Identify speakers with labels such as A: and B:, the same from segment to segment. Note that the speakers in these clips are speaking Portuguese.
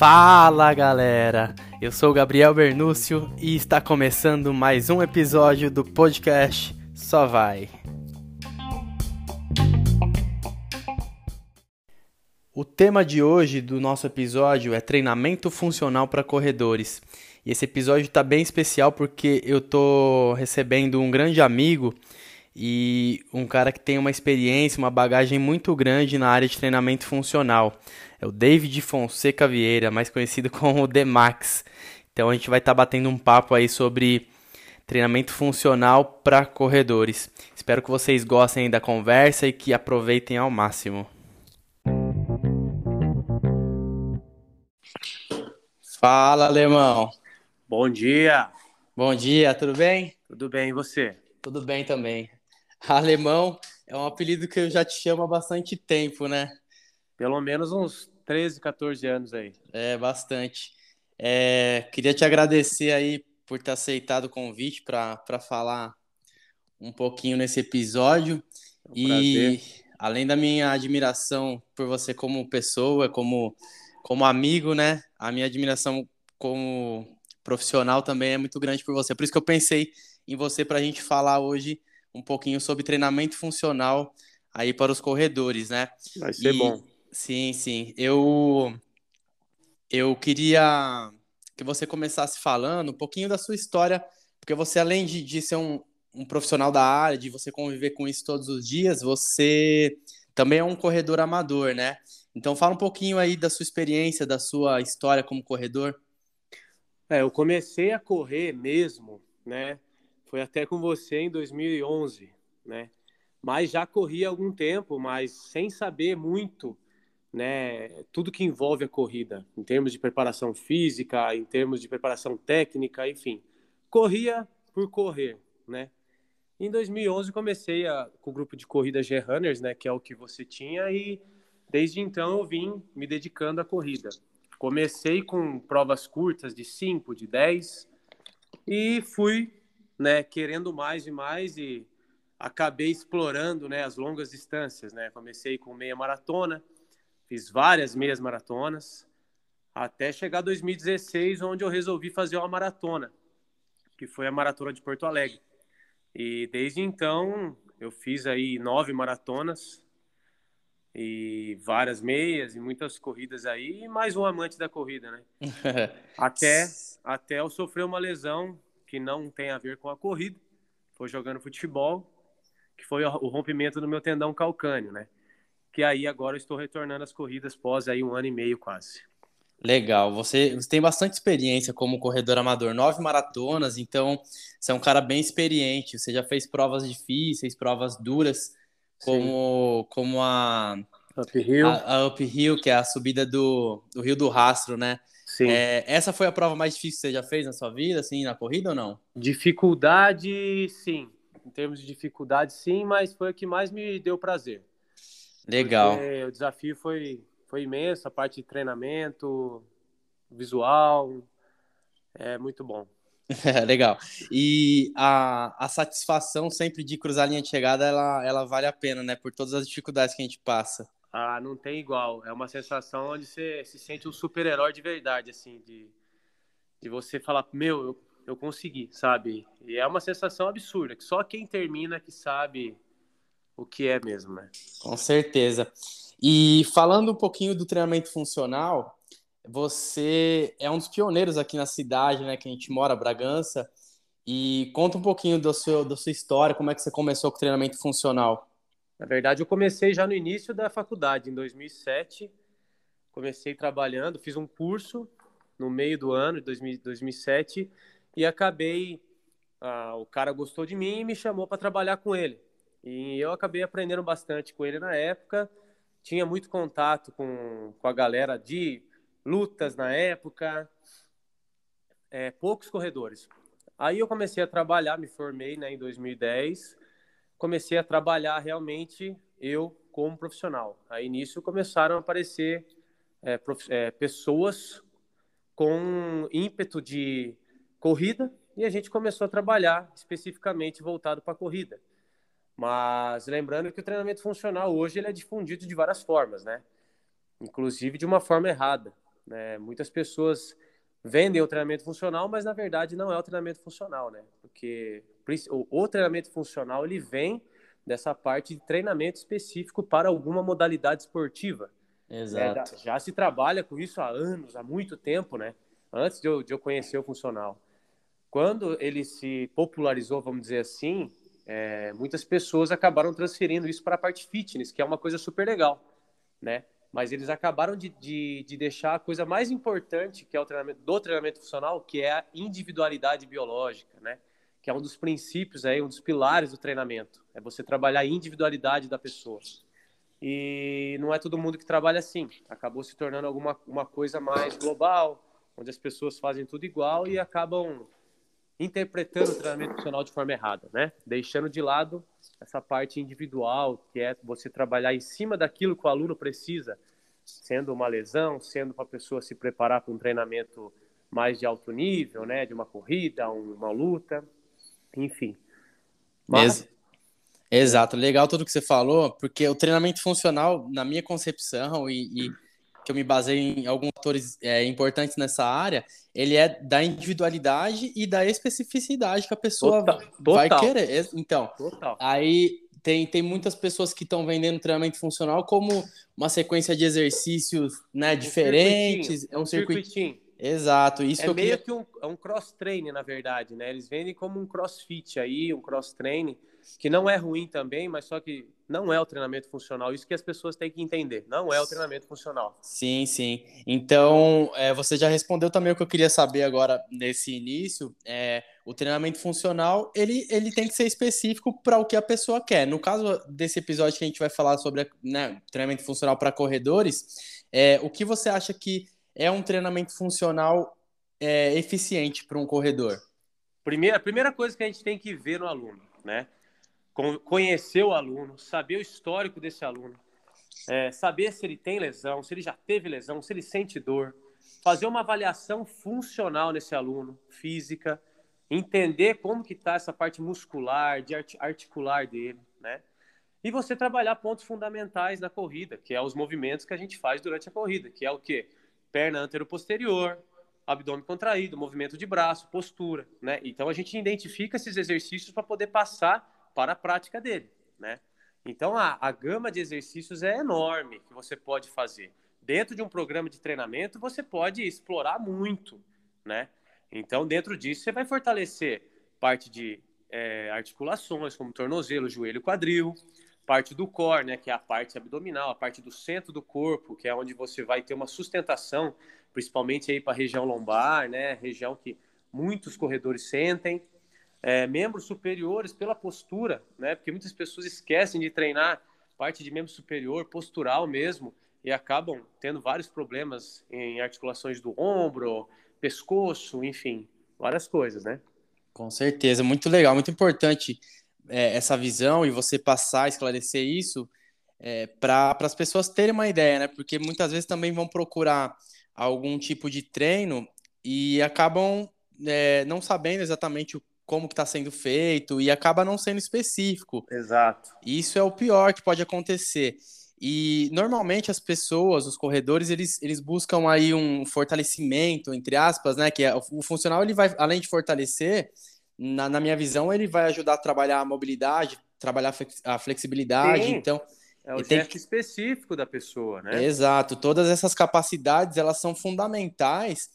A: Fala galera, eu sou Gabriel Bernúcio e está começando mais um episódio do podcast Só Vai. O tema de hoje do nosso episódio é treinamento funcional para corredores. E esse episódio está bem especial porque eu tô recebendo um grande amigo e um cara que tem uma experiência, uma bagagem muito grande na área de treinamento funcional. É o David Fonseca Vieira, mais conhecido como o Demax. Então a gente vai estar tá batendo um papo aí sobre treinamento funcional para corredores. Espero que vocês gostem da conversa e que aproveitem ao máximo. Fala, alemão.
B: Bom dia.
A: Bom dia, tudo bem?
B: Tudo bem, e você?
A: Tudo bem também. Alemão é um apelido que eu já te chamo há bastante tempo, né?
B: Pelo menos uns 13, 14 anos aí.
A: É, bastante. É, queria te agradecer aí por ter aceitado o convite para falar um pouquinho nesse episódio. É um e prazer. além da minha admiração por você como pessoa, como, como amigo, né? A minha admiração como profissional também é muito grande por você. Por isso que eu pensei em você para a gente falar hoje um pouquinho sobre treinamento funcional aí para os corredores, né?
B: Vai ser e, bom.
A: Sim, sim. Eu eu queria que você começasse falando um pouquinho da sua história, porque você além de, de ser um, um profissional da área, de você conviver com isso todos os dias, você também é um corredor amador, né? Então fala um pouquinho aí da sua experiência, da sua história como corredor.
B: É, eu comecei a correr mesmo, né? Foi até com você em 2011, né? Mas já corri há algum tempo, mas sem saber muito, né? Tudo que envolve a corrida, em termos de preparação física, em termos de preparação técnica, enfim. Corria por correr, né? Em 2011 comecei a, com o grupo de corrida G-Runners, né? Que é o que você tinha e desde então eu vim me dedicando à corrida. Comecei com provas curtas de 5, de 10 e fui né, querendo mais e mais e acabei explorando, né, as longas distâncias, né? Comecei com meia maratona, fiz várias meias maratonas, até chegar 2016, onde eu resolvi fazer uma maratona, que foi a maratona de Porto Alegre. E desde então eu fiz aí nove maratonas e várias meias e muitas corridas aí, e mais um amante da corrida, né? até até eu sofrer uma lesão que não tem a ver com a corrida, foi jogando futebol, que foi o rompimento do meu tendão calcâneo, né? Que aí agora eu estou retornando às corridas pós aí um ano e meio quase.
A: Legal, você, você tem bastante experiência como corredor amador, nove maratonas, então você é um cara bem experiente, você já fez provas difíceis, provas duras, como, como a,
B: Uphill.
A: A, a Uphill, que é a subida do, do Rio do Rastro, né?
B: Sim.
A: É, essa foi a prova mais difícil que você já fez na sua vida, assim, na corrida ou não?
B: Dificuldade, sim. Em termos de dificuldade, sim, mas foi a que mais me deu prazer.
A: Legal.
B: Porque o desafio foi, foi imenso, a parte de treinamento, visual, é muito bom.
A: Legal. E a, a satisfação sempre de cruzar a linha de chegada, ela, ela vale a pena, né? Por todas as dificuldades que a gente passa.
B: Ah, não tem igual. É uma sensação onde você se sente um super-herói de verdade, assim, de, de você falar, meu, eu, eu consegui, sabe? E é uma sensação absurda, que só quem termina que sabe o que é mesmo, né?
A: Com certeza. E falando um pouquinho do treinamento funcional, você é um dos pioneiros aqui na cidade, né, que a gente mora, Bragança, e conta um pouquinho do seu, da sua história, como é que você começou com o treinamento funcional.
B: Na verdade, eu comecei já no início da faculdade, em 2007. Comecei trabalhando, fiz um curso no meio do ano de 2007 e acabei. Ah, o cara gostou de mim e me chamou para trabalhar com ele. E eu acabei aprendendo bastante com ele na época. Tinha muito contato com, com a galera de lutas na época, é, poucos corredores. Aí eu comecei a trabalhar, me formei né, em 2010 comecei a trabalhar realmente eu como profissional. Aí nisso começaram a aparecer é, prof... é, pessoas com ímpeto de corrida e a gente começou a trabalhar especificamente voltado para a corrida. Mas lembrando que o treinamento funcional hoje ele é difundido de várias formas, né? Inclusive de uma forma errada. Né? Muitas pessoas vendem o treinamento funcional, mas na verdade não é o treinamento funcional, né? Porque o, treinamento funcional ele vem dessa parte de treinamento específico para alguma modalidade esportiva.
A: Exato.
B: É, já se trabalha com isso há anos, há muito tempo, né? Antes de eu, de eu conhecer o funcional. Quando ele se popularizou, vamos dizer assim, é, muitas pessoas acabaram transferindo isso para a parte fitness, que é uma coisa super legal, né? Mas eles acabaram de, de, de, deixar a coisa mais importante que é o treinamento do treinamento funcional, que é a individualidade biológica, né? Que é um dos princípios aí, um dos pilares do treinamento, é você trabalhar a individualidade da pessoa. E não é todo mundo que trabalha assim. Acabou se tornando alguma uma coisa mais global, onde as pessoas fazem tudo igual e acabam interpretando o treinamento funcional de forma errada, né? Deixando de lado essa parte individual, que é você trabalhar em cima daquilo que o aluno precisa, sendo uma lesão, sendo para a pessoa se preparar para um treinamento mais de alto nível, né? De uma corrida, uma luta, enfim.
A: Mas... Exato, legal tudo que você falou, porque o treinamento funcional, na minha concepção, e, e que eu me baseio em alguns atores é, importantes nessa área, ele é da individualidade e da especificidade que a pessoa total, vai total. querer. Então, total. aí tem, tem muitas pessoas que estão vendendo treinamento funcional como uma sequência de exercícios né, diferentes.
B: É um, circuitinho.
A: Exato. Isso
B: é meio queria... que um, é um cross-training, na verdade, né? Eles vendem como um crossfit aí, um cross-training, que não é ruim também, mas só que não é o treinamento funcional. Isso que as pessoas têm que entender. Não é o treinamento funcional.
A: Sim, sim. Então, é, você já respondeu também o que eu queria saber agora nesse início. É, o treinamento funcional, ele, ele tem que ser específico para o que a pessoa quer. No caso desse episódio que a gente vai falar sobre né, treinamento funcional para corredores, é, o que você acha que é um treinamento funcional é, eficiente para um corredor?
B: Primeira, a primeira coisa que a gente tem que ver no aluno, né? Conhecer o aluno, saber o histórico desse aluno, é, saber se ele tem lesão, se ele já teve lesão, se ele sente dor, fazer uma avaliação funcional nesse aluno, física, entender como que está essa parte muscular, de articular dele, né? E você trabalhar pontos fundamentais na corrida, que é os movimentos que a gente faz durante a corrida, que é o quê? Perna antero-posterior, abdômen contraído, movimento de braço, postura, né? Então a gente identifica esses exercícios para poder passar para a prática dele, né? Então a, a gama de exercícios é enorme que você pode fazer. Dentro de um programa de treinamento, você pode explorar muito, né? Então, dentro disso, você vai fortalecer parte de é, articulações, como tornozelo, joelho, quadril, parte do core, né, que é a parte abdominal, a parte do centro do corpo, que é onde você vai ter uma sustentação, principalmente aí para a região lombar, né, região que muitos corredores sentem, é, membros superiores pela postura, né? Porque muitas pessoas esquecem de treinar parte de membro superior, postural mesmo, e acabam tendo vários problemas em articulações do ombro, pescoço, enfim, várias coisas, né?
A: Com certeza, muito legal, muito importante é, essa visão e você passar, esclarecer isso é, para as pessoas terem uma ideia, né? Porque muitas vezes também vão procurar algum tipo de treino e acabam é, não sabendo exatamente o como que está sendo feito e acaba não sendo específico.
B: Exato.
A: Isso é o pior que pode acontecer. E normalmente as pessoas, os corredores, eles, eles buscam aí um fortalecimento, entre aspas, né? Que é, o funcional ele vai, além de fortalecer, na, na minha visão, ele vai ajudar a trabalhar a mobilidade, trabalhar a flexibilidade. Sim. Então,
B: é o gesto que... específico da pessoa, né?
A: Exato. Todas essas capacidades elas são fundamentais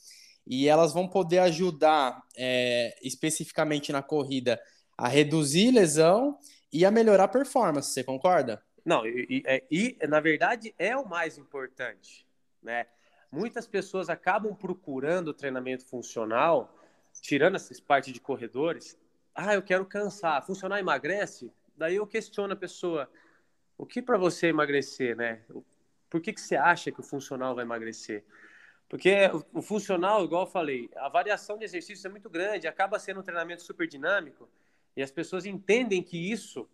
A: e elas vão poder ajudar é, especificamente na corrida a reduzir lesão e a melhorar a performance. Você concorda?
B: Não, e, e, e na verdade é o mais importante, né? Muitas pessoas acabam procurando treinamento funcional, tirando essas partes de corredores. Ah, eu quero cansar. Funcionar emagrece? Daí eu questiono a pessoa: o que para você emagrecer, né? Por que, que você acha que o funcional vai emagrecer? Porque o, funcional, igual eu falei, a variação de exercícios é muito grande, acaba sendo um treinamento super dinâmico, e as pessoas entendem que isso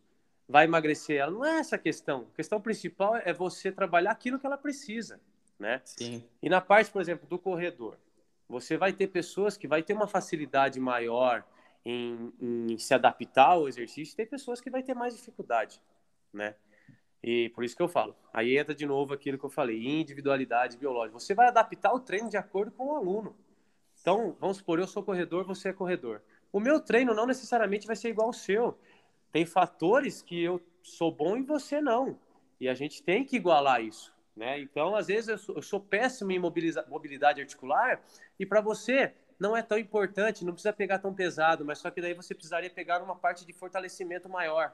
B: vai emagrecer ela. Não é essa a questão. A questão principal é você trabalhar aquilo que ela precisa, né?
A: Sim.
B: E na parte, por exemplo, do corredor, você vai ter pessoas que vai ter uma facilidade maior em, em, se adaptar ao exercício, tem pessoas que vai ter mais dificuldade, né? E por isso que eu falo. Aí entra de novo aquilo que eu falei, individualidade biológica. Você vai adaptar o treino de acordo com o aluno. Então, vamos supor, eu sou corredor, você é corredor. O meu treino não necessariamente vai ser igual ao seu. Tem fatores que eu sou bom e você não. E a gente tem que igualar isso. Né? Então, às vezes, eu sou, eu sou péssimo em mobilidade articular e para você não é tão importante, não precisa pegar tão pesado, mas só que daí você precisaria pegar uma parte de fortalecimento maior.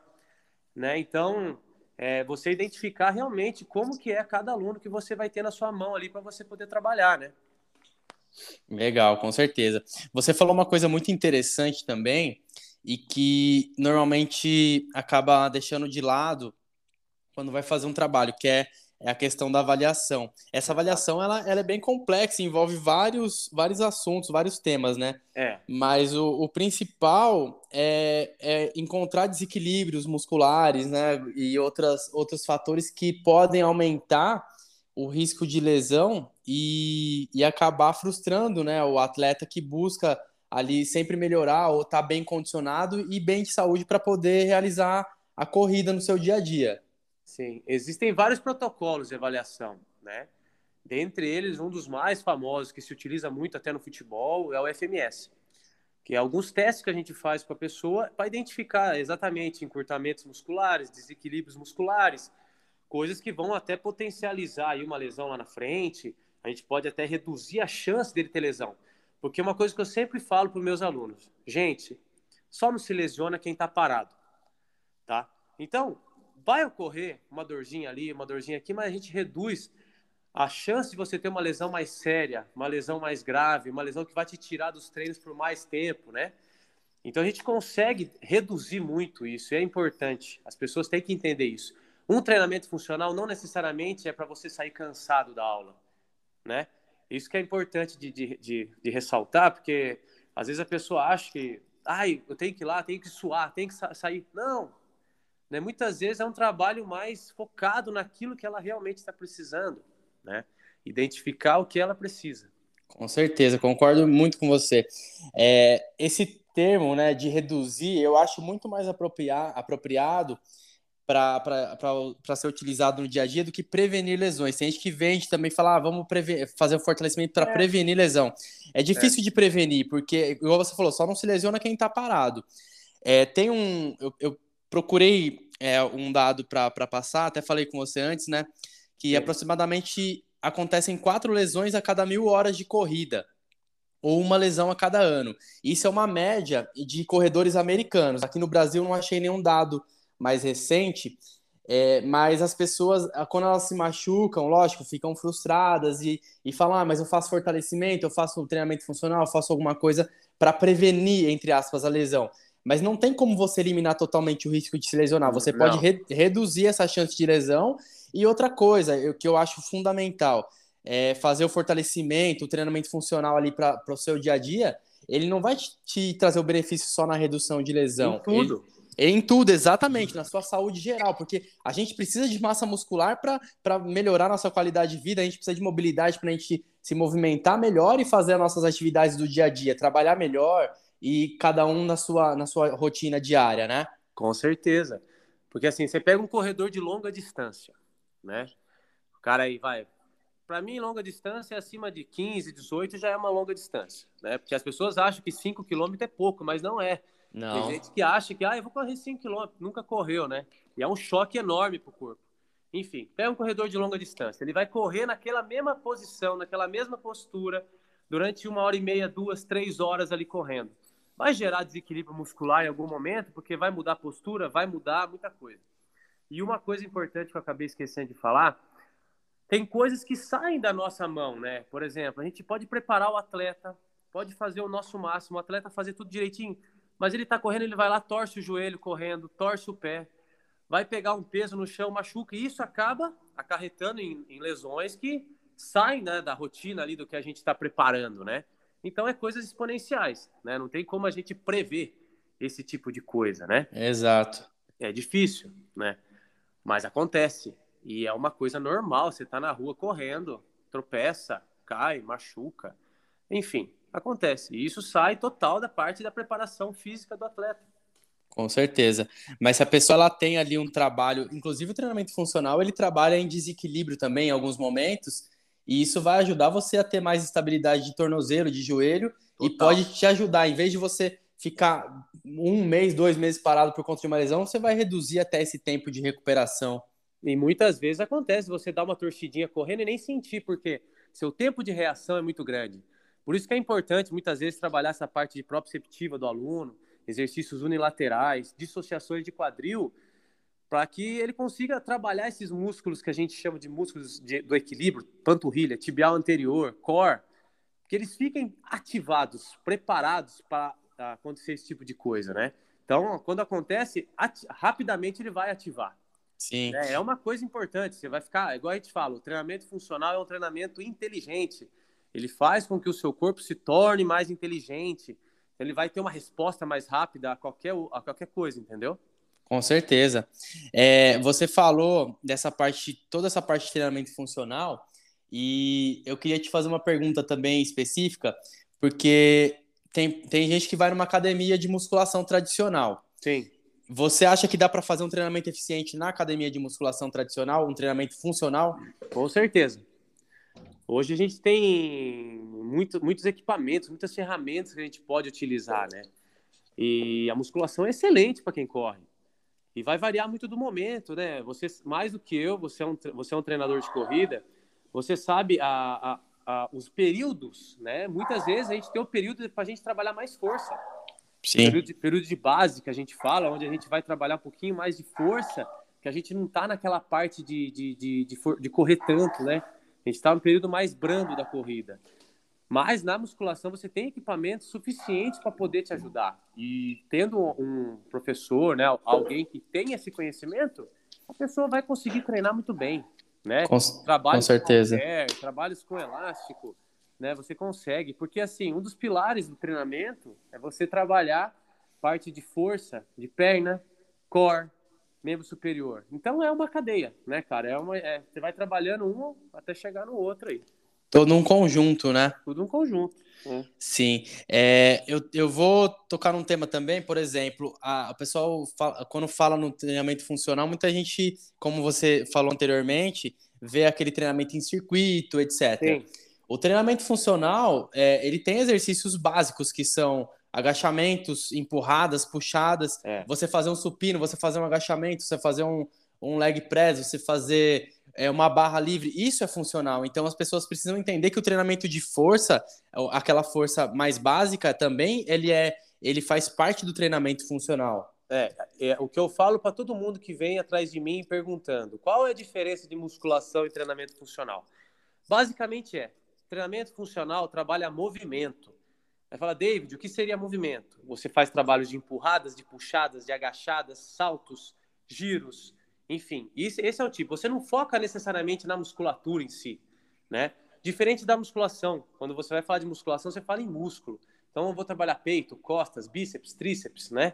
B: Né? Então, é, você identificar realmente como que é cada aluno que você vai ter na sua mão ali para você poder trabalhar, né?
A: Legal, com certeza. Você falou uma coisa muito interessante também e que normalmente acaba deixando de lado quando vai fazer um trabalho, que é é a questão da avaliação. Essa avaliação ela, ela é bem complexa, envolve vários, vários assuntos, vários temas, né?
B: É.
A: Mas o, o principal é, é encontrar desequilíbrios musculares, né? E outras, outros fatores que podem aumentar o risco de lesão e, e acabar frustrando, né? O atleta que busca ali sempre melhorar ou estar tá bem condicionado e bem de saúde para poder realizar a corrida no seu dia a dia.
B: Sim, existem vários protocolos de avaliação, né? Dentre eles, um dos mais famosos que se utiliza muito até no futebol é o FMS, que é alguns testes que a gente faz com a pessoa para identificar exatamente encurtamentos musculares, desequilíbrios musculares, coisas que vão até potencializar aí uma lesão lá na frente. A gente pode até reduzir a chance dele ter lesão, porque uma coisa que eu sempre falo para os meus alunos, gente, só não se lesiona quem está parado, tá? Então, vai ocorrer uma dorzinha ali, uma dorzinha aqui, mas a gente reduz a chance de você ter uma lesão mais séria, uma lesão mais grave, uma lesão que vai te tirar dos treinos por mais tempo, né? Então a gente consegue reduzir muito isso, e é importante. As pessoas têm que entender isso. Um treinamento funcional não necessariamente é para você sair cansado da aula, né? Isso que é importante de, de, de, de, ressaltar, porque às vezes a pessoa acha que, ai, eu tenho que ir lá, tenho que suar, tenho que sa sair. Não, né? Muitas vezes é um trabalho mais focado naquilo que ela realmente está precisando, né? Identificar o que ela precisa.
A: Com certeza, concordo muito com você. É, esse termo, né, de reduzir, eu acho muito mais apropriado para ser utilizado no dia a dia do que prevenir lesões. Tem gente que vende também fala, ah, vamos fazer o um fortalecimento para é. prevenir lesão. É difícil é. de prevenir, porque, igual você falou, só não se lesiona quem está parado. É, tem um. Eu, eu procurei é, um dado para passar, até falei com você antes, né? Que Sim. aproximadamente acontecem quatro lesões a cada mil horas de corrida, ou uma lesão a cada ano. Isso é uma média de corredores americanos. Aqui no Brasil não achei nenhum dado mais recente, é, mas as pessoas, quando elas se machucam, lógico, ficam frustradas e, e falam: ah, mas eu faço fortalecimento, eu faço um treinamento funcional, eu faço alguma coisa para prevenir, entre aspas, a lesão. Mas não tem como você eliminar totalmente o risco de se lesionar. Você não. pode re reduzir essa chance de lesão. E outra coisa, o que eu acho fundamental, é fazer o fortalecimento, o treinamento funcional ali para o seu dia a dia. Ele não vai te, te, trazer o benefício só na redução de lesão.
B: Em tudo.
A: Ele, em tudo, exatamente, na sua saúde geral, porque a gente precisa de massa muscular para melhorar nossa qualidade de vida, a gente precisa de mobilidade para a gente se movimentar melhor e fazer as nossas atividades do dia a dia, trabalhar melhor, e cada um na sua, na sua rotina diária, né?
B: Com certeza. Porque assim, você pega um corredor de longa distância, né? O cara aí vai. Para mim, longa distância é acima de 15, 18 já é uma longa distância, né? Porque as pessoas acham que 5 km é pouco, mas não é.
A: Não.
B: Tem gente que acha que, ah, eu vou correr 5 km, nunca correu, né? E é um choque enorme pro corpo. Enfim, pega um corredor de longa distância, ele vai correr naquela mesma posição, naquela mesma postura, durante uma hora e meia, duas, três horas ali correndo. Vai gerar desequilíbrio muscular em algum momento, porque vai mudar a postura, vai mudar muita coisa. E uma coisa importante que eu acabei esquecendo de falar, tem coisas que saem da nossa mão, né? Por exemplo, a gente pode preparar o atleta, pode fazer o nosso máximo, o atleta fazer tudo direitinho, mas ele está correndo, ele vai lá, torce o joelho correndo, torce o pé, vai pegar um peso no chão, machuca, e isso acaba acarretando em, em lesões que saem né, da rotina ali do que a gente está preparando, né? Então é coisas exponenciais, né? Não tem como a gente prever esse tipo de coisa, né?
A: Exato.
B: É difícil, né? Mas acontece. E é uma coisa normal. Você tá na rua correndo, tropeça, cai, machuca. Enfim, acontece. E isso sai total da parte da preparação física do atleta.
A: Com certeza. Mas se a pessoa ela tem ali um trabalho, inclusive o treinamento funcional, ele trabalha em desequilíbrio também em alguns momentos, e isso vai ajudar você a ter mais estabilidade de tornozelo, de joelho, Total. e pode te ajudar, em vez de você ficar um mês, dois meses parado por conta de uma lesão, você vai reduzir até esse tempo de recuperação.
B: E muitas vezes acontece você dar uma torcidinha correndo e nem sentir, porque seu tempo de reação é muito grande. Por isso que é importante, muitas vezes, trabalhar essa parte de proprioceptiva do aluno, exercícios unilaterais, dissociações de quadril, para que ele consiga trabalhar esses músculos que a gente chama de músculos de, do equilíbrio, panturrilha, tibial anterior, core, que eles fiquem ativados, preparados para acontecer esse tipo de coisa, né? Então, quando acontece, rapidamente ele vai ativar.
A: Sim.
B: É, é, uma coisa importante. Você vai ficar, igual a gente fala, o treinamento funcional é um treinamento inteligente. Ele faz com que o seu corpo se torne mais inteligente ele vai ter uma resposta mais rápida a qualquer, a qualquer coisa, entendeu?
A: Com certeza. É, você falou dessa parte, toda essa parte de treinamento funcional, e eu queria te fazer uma pergunta também específica, porque tem, tem gente que vai numa academia de musculação tradicional.
B: Sim.
A: Você acha que dá para fazer um treinamento eficiente na academia de musculação tradicional, um treinamento funcional?
B: Com certeza. Hoje a gente tem muito, muitos equipamentos, muitas ferramentas que a gente pode utilizar, né? E a musculação é excelente para quem corre. E vai variar muito do momento, né? Você, mais do que eu, você é um, você é um treinador de corrida, você sabe a, a, a os períodos, né? Muitas vezes a gente tem o um período para a gente trabalhar mais força.
A: Sim.
B: Período de, período de base que a gente fala, onde a gente vai trabalhar um pouquinho mais de força, que a gente não está naquela parte de, de, de, de, de correr tanto, né? A gente está no período mais brando da corrida. Mas na musculação você tem equipamentos suficientes para poder te ajudar. E tendo um professor, né, alguém que tem esse conhecimento, a pessoa vai conseguir treinar muito bem, né?
A: Com, trabalhos com certeza.
B: Com trabalhos com elástico, né? Você consegue, porque assim, um dos pilares do treinamento é você trabalhar parte de força, de perna, core, membro superior. Então é uma cadeia, né, cara? É uma, é, você vai trabalhando um até chegar no outro aí.
A: Todo um conjunto, né?
B: Tudo um conjunto.
A: É. Sim. É, eu, eu vou tocar num tema também, por exemplo, a, a pessoal fala, quando fala no treinamento funcional, muita gente, como você falou anteriormente, vê aquele treinamento em circuito, etc. Sim. O treinamento funcional, é, ele tem exercícios básicos que são agachamentos, empurradas, puxadas, é. você fazer um supino, você fazer um agachamento, você fazer um, um leg press, você fazer é, uma barra livre, isso é funcional. Então as pessoas precisam entender que o treinamento de força, aquela força mais básica também, ele é ele faz parte do treinamento funcional.
B: É, é o que eu falo para todo mundo que vem atrás de mim perguntando: qual é a diferença de musculação e treinamento funcional? Basicamente é, treinamento funcional trabalha movimento. Aí fala, David, o que seria movimento? Você faz trabalhos de empurradas, de puxadas, de agachadas, saltos, giros, enfim. Esse, esse é o tipo. Você não foca necessariamente na musculatura em si, né? Diferente da musculação. Quando você vai falar de musculação, você fala em músculo. Então, eu vou trabalhar peito, costas, bíceps, tríceps, né?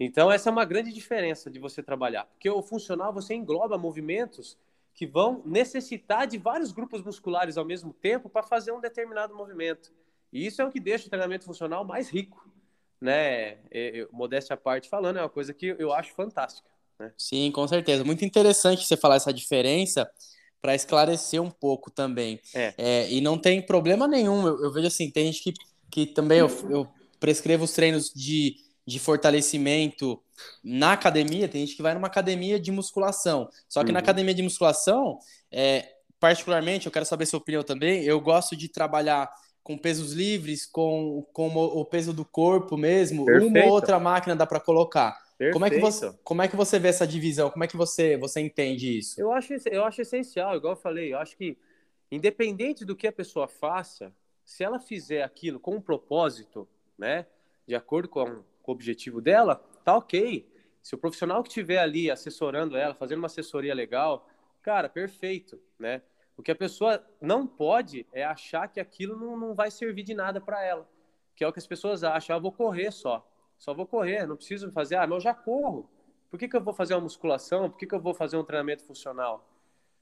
B: Então, essa é uma grande diferença de você trabalhar. Porque o funcional, você engloba movimentos que vão necessitar de vários grupos musculares ao mesmo tempo para fazer um determinado movimento. E isso é o que deixa o treinamento funcional mais rico, né? Eu, modéstia à parte falando, é uma coisa que eu acho fantástica. Né?
A: Sim, com certeza. Muito interessante você falar essa diferença para esclarecer um pouco também.
B: É.
A: É, e não tem problema nenhum. Eu, eu, vejo assim, tem gente que, que também eu, eu prescrevo os treinos de, de fortalecimento na academia, tem gente que vai numa academia de musculação. Só que uhum. na academia de musculação, é, particularmente, eu quero saber sua opinião também, eu gosto de trabalhar com pesos livres, com, com o peso do corpo mesmo, Perfeito. uma ou outra máquina dá para colocar. Como é, que você, como é que você vê essa divisão? Como é que você, você entende isso?
B: Eu acho, eu acho essencial, igual eu falei, eu acho que independente do que a pessoa faça, se ela fizer aquilo com um propósito, né, de acordo com, com o objetivo dela, tá ok. Se o profissional que estiver ali assessorando ela, fazendo uma assessoria legal, cara, perfeito, né? O que a pessoa não pode é achar que aquilo não, não vai servir de nada para ela. Que é o que as pessoas acham. Ah, vou correr só. Só vou correr, não preciso fazer. Ah, mas eu já corro. Por que, que eu vou fazer uma musculação? Por que, que eu vou fazer um treinamento funcional?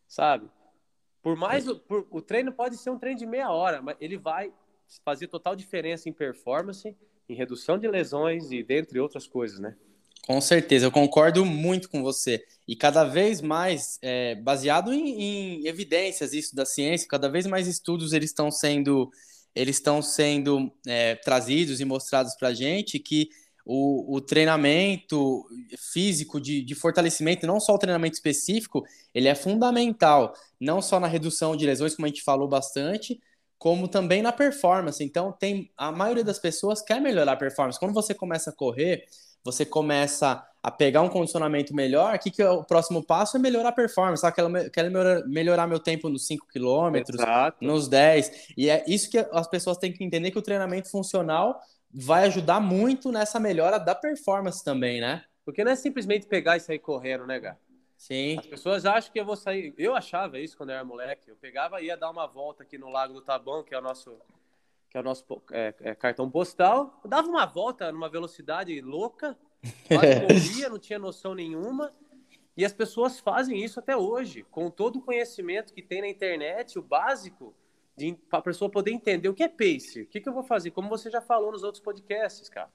B: Sabe? Por mais. O, por, o treino pode ser um treino de meia hora, mas ele vai fazia total diferença em performance, em redução de lesões e dentre outras coisas, né?
A: Com certeza, eu concordo muito com você. E cada vez mais, é, baseado em, em, evidências isso da ciência, cada vez mais estudos eles estão sendo, eles estão sendo é, trazidos e mostrados para a gente que o, o, treinamento físico de, de fortalecimento, não só o treinamento específico, ele é fundamental, não só na redução de lesões, como a gente falou bastante, como também na performance. Então, tem a maioria das pessoas quer melhorar a performance. Quando você começa a correr, você começa a pegar um condicionamento melhor, aqui que é o próximo passo é melhorar a performance. Ah, quero, quero melhorar, melhorar meu tempo nos 5 km, nos 10. E é isso que as pessoas têm que entender que o treinamento funcional vai ajudar muito nessa melhora da performance também, né?
B: Porque não é simplesmente pegar e sair correndo, né, Gá?
A: Sim.
B: As pessoas acham que eu vou sair. Eu achava isso quando eu era moleque. Eu pegava e ia dar uma volta aqui no Lago do Taboão, que é o nosso que é o nosso é, é, cartão postal. Eu dava uma volta numa velocidade louca, quase corria, não tinha noção nenhuma. E as pessoas fazem isso até hoje, com todo o conhecimento que tem na internet, o básico, para a pessoa poder entender o que é pace, o que, que eu vou fazer, como você já falou nos outros podcasts, cara.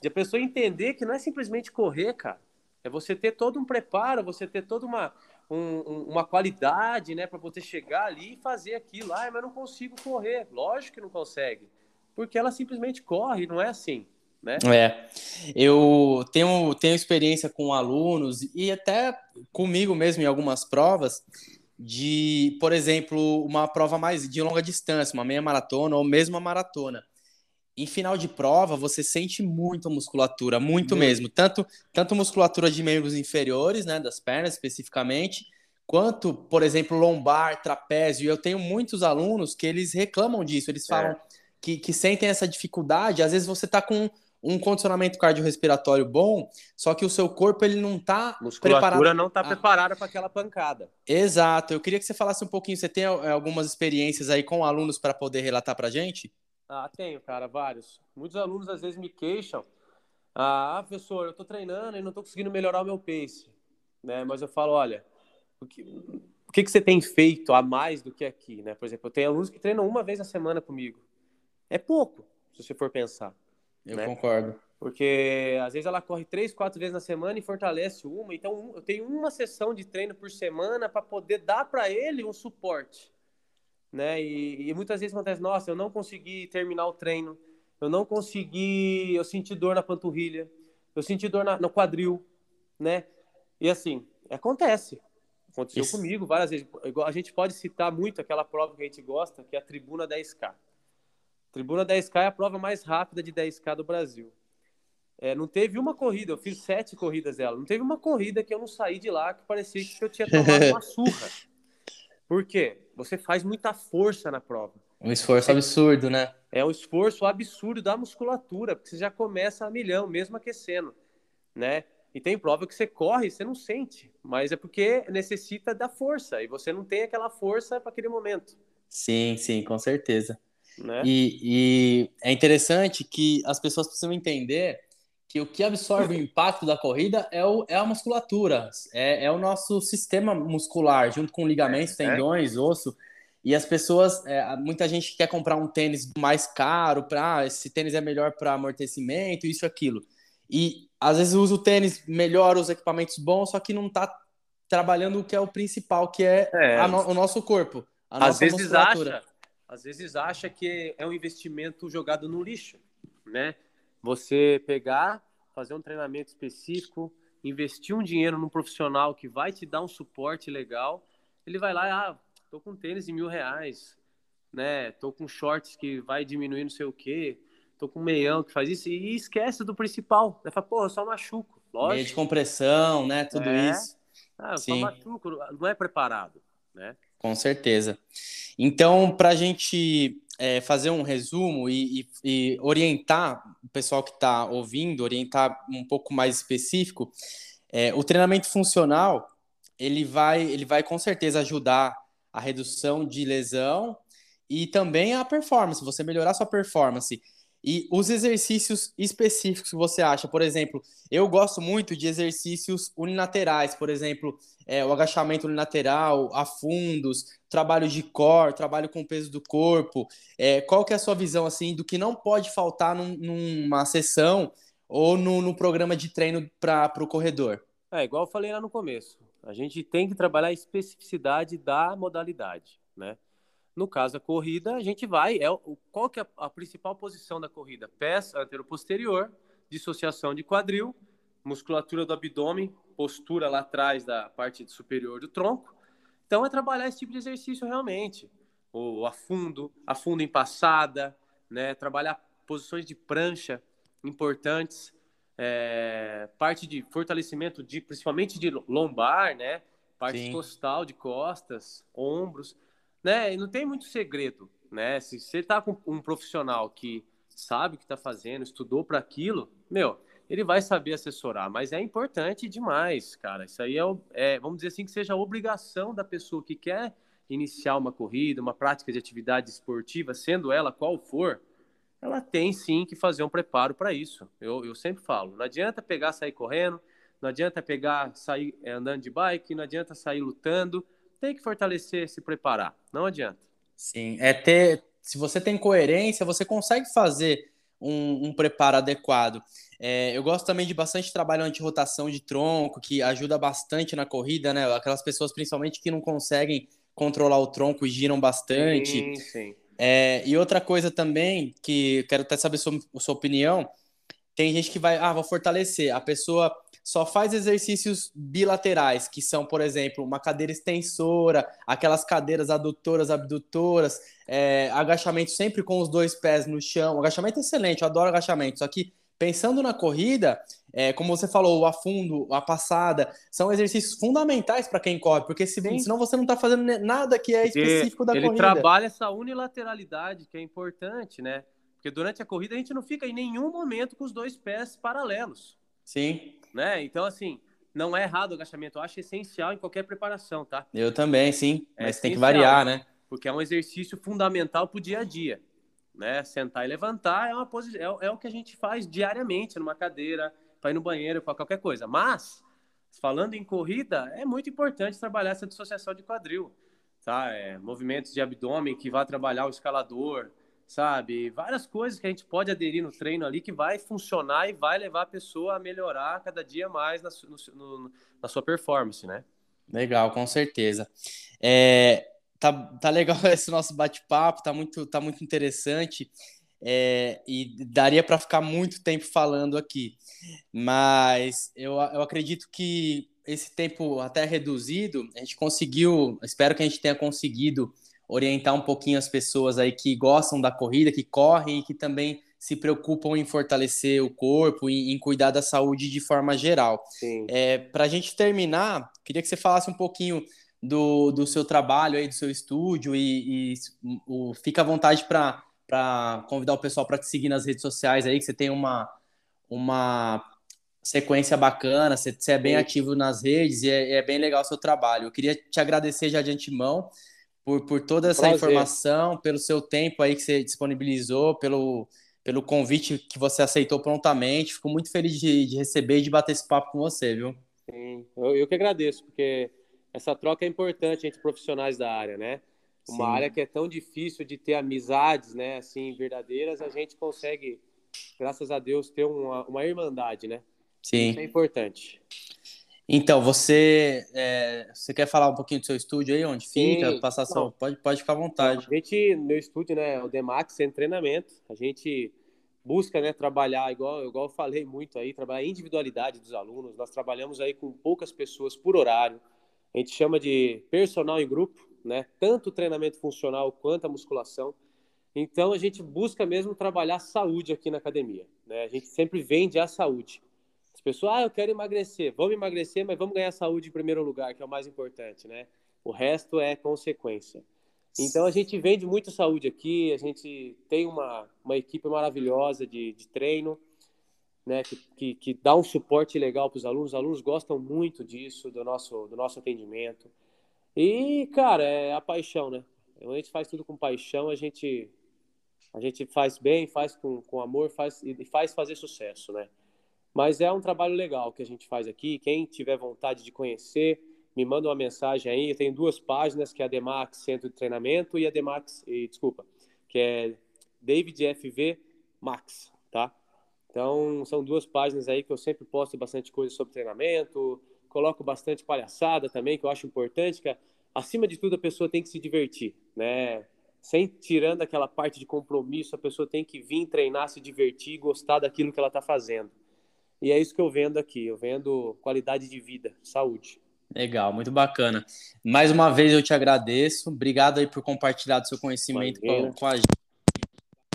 B: De a pessoa entender que não é simplesmente correr, cara. É você ter todo um preparo, você ter toda uma, um, uma qualidade, né, para você chegar ali e fazer aquilo. Ah, mas não consigo correr. Lógico que não consegue, porque ela simplesmente corre, não é assim. Né?
A: É, eu tenho, tenho experiência com alunos e até comigo mesmo em algumas provas de, por exemplo, uma prova mais de longa distância, uma meia maratona ou mesmo uma maratona em final de prova, você sente muito a musculatura, muito, mesmo. Tanto, tanto musculatura de membros inferiores, né, das pernas especificamente, quanto, por exemplo, lombar, trapézio. Eu tenho muitos alunos que eles reclamam disso, eles falam é. que, que sentem essa dificuldade. Às vezes você está com um condicionamento cardiorrespiratório bom, só que o seu corpo ele não está
B: preparado. não está preparada para aquela pancada.
A: Exato. Eu queria que você falasse um pouquinho. Você tem eh, algumas experiências aí com alunos para poder relatar para gente?
B: Ah, tenho, cara, vários. Muitos alunos às vezes me queixam. Ah, professor, eu estou treinando e não estou conseguindo melhorar o meu pace. Né? Mas eu falo, olha, o que, o que, que você tem feito a mais do que aqui? Né? Por exemplo, eu tenho alunos que treinam uma vez na semana comigo. É pouco, se você for pensar.
A: Eu né? concordo.
B: Porque às vezes ela corre três, quatro vezes na semana e fortalece uma. Então eu tenho uma sessão de treino por semana para poder dar para ele um suporte né? E, e, muitas vezes acontece, nossa, eu não consegui terminar o treino, eu não consegui, eu senti dor na panturrilha, eu senti dor na, no quadril, né? E assim, acontece. Aconteceu Isso. comigo várias vezes. A gente pode citar muito aquela prova que a gente gosta, que é a Tribuna 10K. Tribuna 10K é a prova mais rápida de 10K do Brasil. É, não teve uma corrida, eu fiz sete corridas dela. Não teve uma corrida que eu não saí de lá que parecia que eu tinha tomado uma surra. Por quê? Você faz muita força na prova.
A: Um esforço é, absurdo, né?
B: É um esforço absurdo da musculatura, porque você já começa a milhão, mesmo aquecendo, né? E tem prova que você corre e você não sente, mas é porque necessita da força e você não tem aquela força para aquele momento.
A: Sim, sim, com certeza. Né? E, e é interessante que as pessoas precisam entender que o que absorve o impacto da corrida é, o, é a musculatura, é, é o nosso sistema muscular, junto com ligamentos, é, é. tendões, osso. E as pessoas, é, muita gente quer comprar um tênis mais caro, para ah, esse tênis é melhor para amortecimento, isso, aquilo. E às vezes usa o tênis melhor, os equipamentos bons, só que não está trabalhando o que é o principal, que é, é. no, o nosso corpo.
B: às vezes acha, às vezes acha que é um investimento jogado no lixo, né? Você pegar, fazer um treinamento específico, investir um dinheiro num profissional que vai te dar um suporte legal, ele vai lá, ah, tô com tênis de mil reais, né? Tô com shorts que vai diminuir não sei o quê, tô com meião que faz isso, e esquece do principal. Falar, pô, eu só machuco. Lógico. Meio
A: de compressão, né? Tudo é. isso.
B: Ah, só machuco, não é preparado, né?
A: Com certeza. Então, para a gente é, fazer um resumo e, e, e, orientar o pessoal que está ouvindo, orientar um pouco mais específico, é, o treinamento funcional ele vai, ele vai com certeza ajudar a redução de lesão e também a performance, você melhorar sua performance. E os exercícios específicos que você acha, por exemplo, eu gosto muito de exercícios unilaterais, por exemplo, é, o agachamento lateral, a fundos, trabalho de core, trabalho com o peso do corpo. É, qual que é a sua visão assim do que não pode faltar num, numa sessão ou no, no programa de treino para o corredor?
B: É, igual eu falei lá no começo, a gente tem que trabalhar a especificidade da modalidade, né? No caso da corrida, a gente vai. É, qual que é a, a principal posição da corrida? Pés antero-posterior, dissociação de quadril, musculatura do abdômen, postura lá atrás da parte superior do tronco. Então, é trabalhar esse tipo de exercício realmente. O afundo, afundo em passada, né? trabalhar posições de prancha importantes, é, parte de fortalecimento de principalmente de lombar, né? Parte Sim. costal de costas, ombros, né? E não tem muito segredo, né? Se você tá com um profissional que sabe o que está fazendo, estudou para aquilo, meu, ele vai saber assessorar, mas é importante demais, cara. Isso aí é, é, vamos dizer assim, que seja a obrigação da pessoa que quer iniciar uma corrida, uma prática de atividade esportiva, sendo ela qual for, ela tem sim que fazer um preparo para isso. Eu, eu sempre falo, não adianta pegar, sair correndo, não adianta pegar, sair é, andando de bike, não adianta sair lutando, tem que fortalecer, se preparar, não adianta.
A: Sim, é ter, se você tem coerência, você consegue fazer um, um preparo adequado. É, eu gosto também de bastante trabalho anti-rotação de tronco, que ajuda bastante na corrida, né? Aquelas pessoas, principalmente, que não conseguem controlar o tronco e giram bastante.
B: Sim, sim.
A: É, e outra coisa também, que quero até saber sua, sua opinião, tem gente que vai, ah, vou fortalecer. A pessoa só faz exercícios bilaterais, que são, por exemplo, uma cadeira extensora, aquelas cadeiras adutoras, abdutoras, é, agachamento sempre com os dois pés no chão. O agachamento é excelente, eu adoro agachamento. Só que pensando na corrida, é, como você falou, o afundo, a passada, são exercícios fundamentais para quem corre, porque se, senão você não está fazendo nada que é específico da
B: ele
A: corrida.
B: Ele trabalha essa unilateralidade que é importante, né? Porque durante a corrida a gente não fica em nenhum momento com os dois pés paralelos.
A: Sim.
B: Né? Então, assim, não é errado o agachamento. Eu acho essencial em qualquer preparação, tá?
A: Eu também, sim. É Mas tem que variar, né?
B: Porque é um exercício fundamental para o dia a dia. Né? Sentar e levantar é, uma posi... é, é o que a gente faz diariamente numa cadeira, para ir no banheiro, para qualquer coisa. Mas, falando em corrida, é muito importante trabalhar essa dissociação de quadril. Tá? É, movimentos de abdômen que vai trabalhar o escalador, sabe? Várias coisas que a gente pode aderir no treino ali que vai funcionar e vai levar a pessoa a melhorar cada dia mais na, no, na sua performance, né?
A: Legal, com certeza. É, tá, tá legal esse nosso bate-papo, tá muito, tá muito interessante. É, e daria para ficar muito tempo falando aqui, mas eu, eu acredito que esse tempo até reduzido, a gente conseguiu, espero que a gente tenha conseguido orientar um pouquinho as pessoas aí que gostam da corrida, que correm e que também se preocupam em fortalecer o corpo e em cuidar da saúde de forma geral. É, Para a gente terminar, queria que você falasse um pouquinho do, do seu trabalho aí, do seu estúdio e, e o, fica à vontade para convidar o pessoal para te seguir nas redes sociais aí, que você tem uma, uma sequência bacana, você, você é bem Sim. ativo nas redes e é, é, bem legal o seu trabalho. Eu queria te agradecer já de antemão por, por toda essa Prazer. informação, pelo seu tempo aí que você disponibilizou, pelo, pelo convite que você aceitou prontamente. Fico muito feliz de, de receber e de bater esse papo com você, viu?
B: Sim, eu, eu que agradeço, porque essa troca é importante entre profissionais da área, né? Uma Sim. área que é tão difícil de ter amizades, né? Assim, verdadeiras, a gente consegue, graças a Deus, ter uma, uma irmandade, né?
A: Sim.
B: Isso é importante.
A: Então, você, é, você quer falar um pouquinho do seu estúdio aí, onde Sim, fica, passar só, pode, pode ficar à vontade.
B: A gente, meu estúdio, né, o Demax, é treinamento, a gente busca, né, trabalhar, igual, igual eu falei muito aí, trabalhar a individualidade dos alunos, nós trabalhamos aí com poucas pessoas por horário, a gente chama de personal em grupo, né, tanto o treinamento funcional quanto a musculação, então a gente busca mesmo trabalhar saúde aqui na academia, né, a gente sempre vende a saúde, pessoas, ah, eu quero emagrecer, vamos emagrecer, mas vamos ganhar saúde em primeiro lugar, que é o mais importante, né? O resto é consequência. Então a gente vende muito saúde aqui, a gente tem uma, uma equipe maravilhosa de, de treino, né, que, que, que dá um suporte legal para os alunos. Os alunos gostam muito disso, do nosso, do nosso atendimento. E, cara, é a paixão, né? A gente faz tudo com paixão, a gente, a gente faz bem, faz com, com amor faz, e faz fazer sucesso, né? Mas é um trabalho legal que a gente faz aqui. Quem tiver vontade de conhecer, me manda uma mensagem aí. Eu tenho duas páginas, que é a Demax Centro de Treinamento e a Demax, e, desculpa, que é David FV Max, tá? Então, são duas páginas aí que eu sempre posto bastante coisa sobre treinamento, coloco bastante palhaçada também, que eu acho importante, que acima de tudo a pessoa tem que se divertir, né? Sem tirando aquela parte de compromisso, a pessoa tem que vir treinar, se divertir, gostar daquilo que ela está fazendo. E é isso que eu vendo aqui, eu vendo qualidade de vida, saúde.
A: Legal, muito bacana. Mais uma vez eu te agradeço. Obrigado aí por compartilhar do seu conhecimento com, com, a gente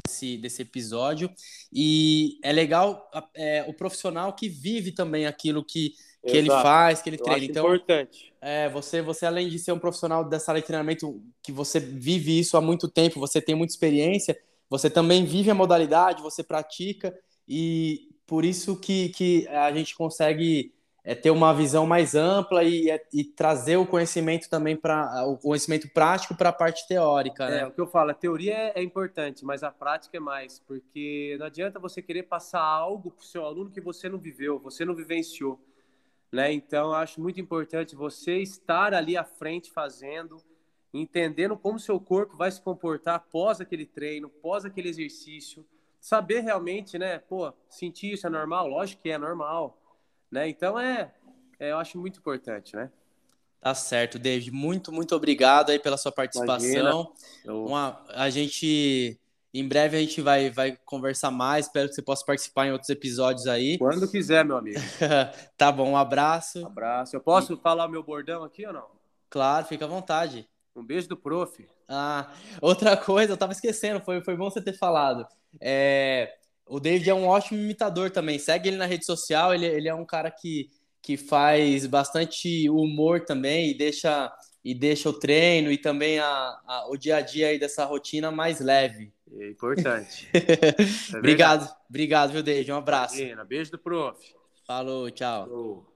A: desse, desse episódio. E é legal é, o profissional que vive também aquilo que, que ele faz, que ele eu treina. então,
B: importante.
A: É, você, você, além de ser um profissional dessa área de treinamento, que você vive isso há muito tempo, você tem muita experiência, você também vive a modalidade, você pratica, e por isso que, que a gente consegue é ter uma visão mais ampla e, é, e trazer o conhecimento também para o conhecimento prático para a parte teórica. Né?
B: É o que eu falo, a teoria é, é, importante, mas a prática é mais, porque não adianta você querer passar algo para o seu aluno que você não viveu, você não vivenciou. Né? Então, acho muito importante você estar ali à frente fazendo, entendendo como seu corpo vai se comportar após aquele treino, após aquele exercício, saber realmente, né? Pô, sentir isso é normal? Lógico que é normal né? Então é, é, eu acho muito importante, né?
A: Tá certo, David. Muito, muito obrigado aí pela sua participação. Uma, a gente em breve a gente vai, vai conversar mais. Espero que você possa participar em outros episódios aí.
B: Quando quiser, meu amigo.
A: tá bom, um abraço.
B: Um abraço. Eu posso e... falar o meu bordão aqui ou não?
A: Claro, fica à vontade.
B: Um beijo do prof.
A: Ah, outra coisa, eu tava esquecendo, foi, foi bom você ter falado. É, o David é um ótimo imitador também. Segue ele na rede social. Ele, ele é um cara que, que faz bastante humor também e deixa, e deixa o treino e também a, a o dia a dia aí dessa rotina mais leve.
B: É importante.
A: é obrigado, obrigado, viu, David? Um abraço.
B: Imagina. Beijo do prof.
A: Falou, tchau.